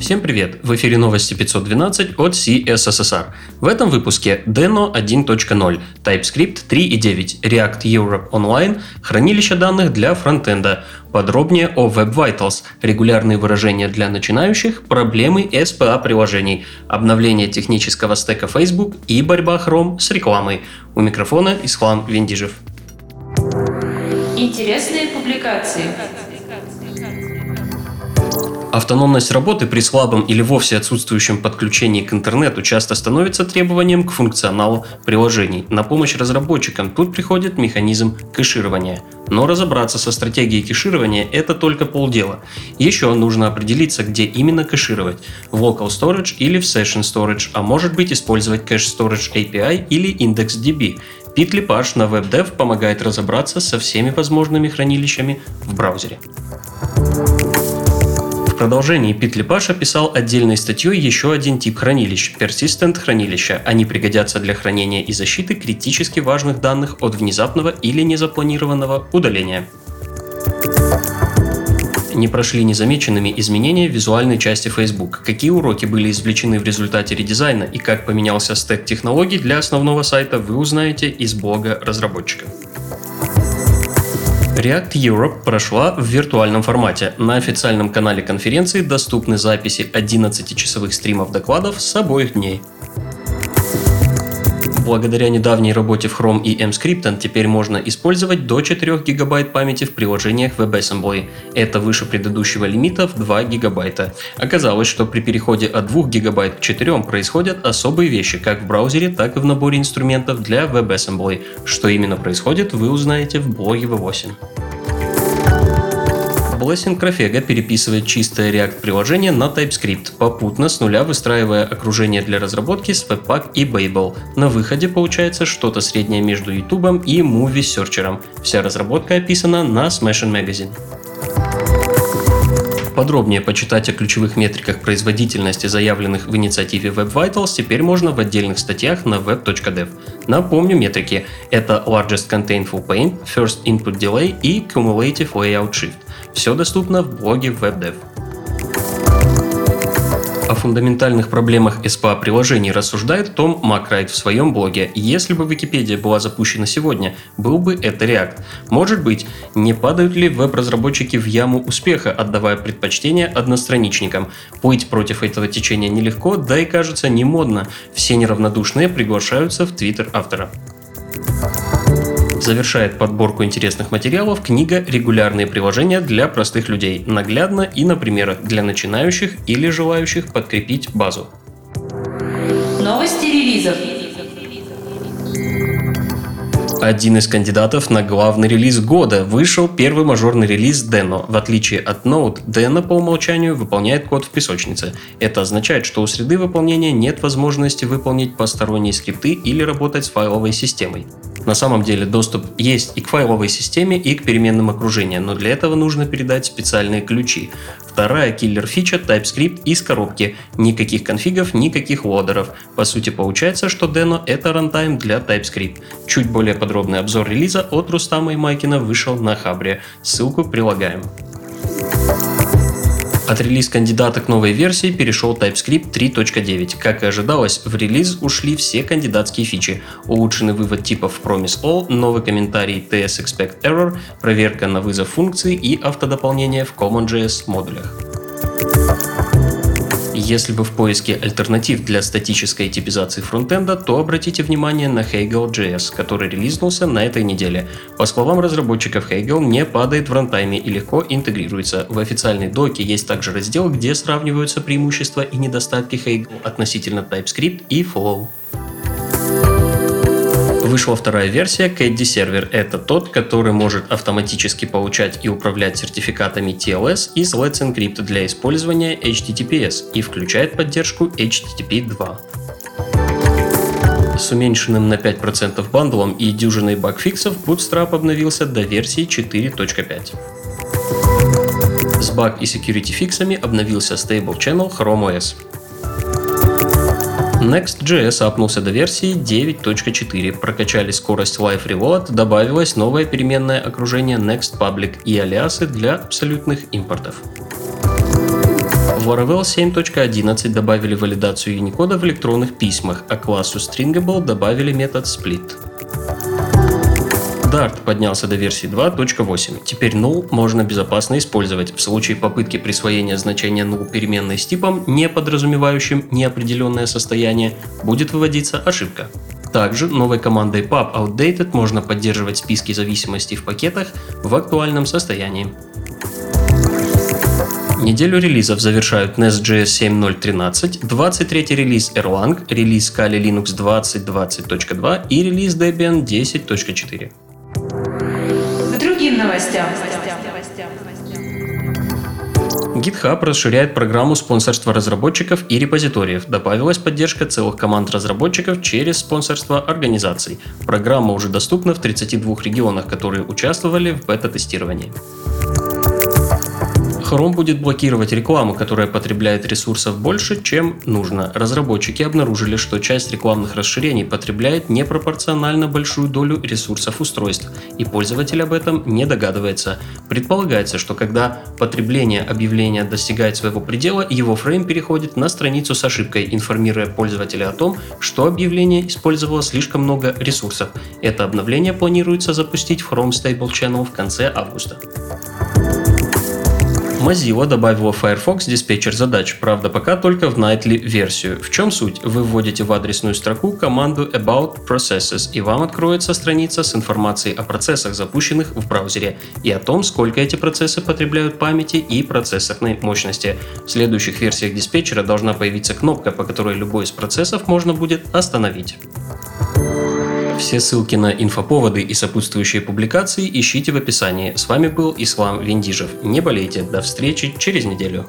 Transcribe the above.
Всем привет! В эфире новости 512 от CSSR. В этом выпуске Deno 1.0, TypeScript 3.9, React Europe Online, хранилище данных для фронтенда. Подробнее о Web Vitals, регулярные выражения для начинающих, проблемы SPA приложений, обновление технического стека Facebook и борьба Chrome с рекламой. У микрофона Ислам Вендижев. Интересные публикации. Автономность работы при слабом или вовсе отсутствующем подключении к интернету часто становится требованием к функционалу приложений. На помощь разработчикам тут приходит механизм кэширования. Но разобраться со стратегией кэширования – это только полдела. Еще нужно определиться, где именно кэшировать – в Local Storage или в Session Storage, а может быть использовать Cache Storage API или IndexedDB. PitLipage на WebDev помогает разобраться со всеми возможными хранилищами в браузере продолжении Питлипаш описал отдельной статьей еще один тип хранилищ – persistent хранилища. Они пригодятся для хранения и защиты критически важных данных от внезапного или незапланированного удаления. Не прошли незамеченными изменения в визуальной части Facebook. Какие уроки были извлечены в результате редизайна и как поменялся стек технологий для основного сайта, вы узнаете из блога разработчика. React Europe прошла в виртуальном формате. На официальном канале конференции доступны записи 11-часовых стримов докладов с обоих дней. Благодаря недавней работе в Chrome и MScripten теперь можно использовать до 4 гигабайт памяти в приложениях WebAssembly. Это выше предыдущего лимита в 2 гигабайта. Оказалось, что при переходе от 2 гигабайт к 4 происходят особые вещи как в браузере, так и в наборе инструментов для WebAssembly. Что именно происходит, вы узнаете в блоге V8. Blessing Craftega переписывает чистое React-приложение на TypeScript, попутно с нуля выстраивая окружение для разработки с Webpack и Babel. На выходе получается что-то среднее между YouTube и Movie Searcher. Вся разработка описана на Smashing Magazine. Подробнее почитать о ключевых метриках производительности, заявленных в инициативе Web Vitals, теперь можно в отдельных статьях на web.dev. Напомню метрики. Это Largest Contentful Paint, First Input Delay и Cumulative Layout Shift. Все доступно в блоге WebDev. О фундаментальных проблемах SPA-приложений рассуждает Том Макрайт в своем блоге. Если бы Википедия была запущена сегодня, был бы это React. Может быть, не падают ли веб-разработчики в яму успеха, отдавая предпочтение одностраничникам? Плыть против этого течения нелегко, да и кажется не модно. Все неравнодушные приглашаются в твиттер автора. Завершает подборку интересных материалов книга «Регулярные приложения для простых людей». Наглядно и на примерах для начинающих или желающих подкрепить базу. Новости релизов. Один из кандидатов на главный релиз года вышел первый мажорный релиз Deno. В отличие от Node, Deno по умолчанию выполняет код в песочнице. Это означает, что у среды выполнения нет возможности выполнить посторонние скрипты или работать с файловой системой. На самом деле доступ есть и к файловой системе, и к переменным окружениям, но для этого нужно передать специальные ключи. Вторая киллер-фича TypeScript из коробки. Никаких конфигов, никаких лодеров. По сути получается, что Deno это рантайм для TypeScript. Чуть более подробный обзор релиза от Рустама и Майкина вышел на Хабре. Ссылку прилагаем. От релиз кандидата к новой версии перешел TypeScript 3.9. Как и ожидалось, в релиз ушли все кандидатские фичи. Улучшенный вывод типов Promise All, новый комментарий TS Expect Error, проверка на вызов функции и автодополнение в CommonJS модулях. Если вы в поиске альтернатив для статической типизации фронтенда, то обратите внимание на Hagel.js, который релизнулся на этой неделе. По словам разработчиков, Hagel не падает в рантайме и легко интегрируется. В официальной доке есть также раздел, где сравниваются преимущества и недостатки Hagel относительно TypeScript и Flow. Вышла вторая версия Caddy Server. Это тот, который может автоматически получать и управлять сертификатами TLS из Let's Encrypt для использования HTTPS и включает поддержку HTTP 2 с уменьшенным на 5% бандлом и дюжиной багфиксов Bootstrap обновился до версии 4.5. С баг и security фиксами обновился Stable Channel Chrome OS. Next.js апнулся до версии 9.4, прокачали скорость Live Reload, добавилось новое переменное окружение Next Public и алиасы для абсолютных импортов. В Laravel 7.11 добавили валидацию Unicode в электронных письмах, а классу Stringable добавили метод split. Dart поднялся до версии 2.8. Теперь null можно безопасно использовать. В случае попытки присвоения значения null переменной с типом, не подразумевающим неопределенное состояние, будет выводиться ошибка. Также новой командой pub outdated можно поддерживать списки зависимостей в пакетах в актуальном состоянии. Неделю релизов завершают Nest.js 7.0.13, 23 релиз Erlang, релиз Kali Linux 2020.2 и релиз Debian 10.4. Новостям. GitHub расширяет программу спонсорства разработчиков и репозиториев. Добавилась поддержка целых команд разработчиков через спонсорство организаций. Программа уже доступна в 32 регионах, которые участвовали в бета-тестировании. Chrome будет блокировать рекламу, которая потребляет ресурсов больше, чем нужно. Разработчики обнаружили, что часть рекламных расширений потребляет непропорционально большую долю ресурсов устройств, и пользователь об этом не догадывается. Предполагается, что когда потребление объявления достигает своего предела, его фрейм переходит на страницу с ошибкой, информируя пользователя о том, что объявление использовало слишком много ресурсов. Это обновление планируется запустить в Chrome Stable Channel в конце августа. Mozilla добавила Firefox диспетчер задач, правда пока только в nightly версию. В чем суть? Вы вводите в адресную строку команду About Processes, и вам откроется страница с информацией о процессах, запущенных в браузере, и о том, сколько эти процессы потребляют памяти и процессорной мощности. В следующих версиях диспетчера должна появиться кнопка, по которой любой из процессов можно будет остановить. Все ссылки на инфоповоды и сопутствующие публикации ищите в описании. С вами был Ислам Вендижев. Не болейте, до встречи через неделю.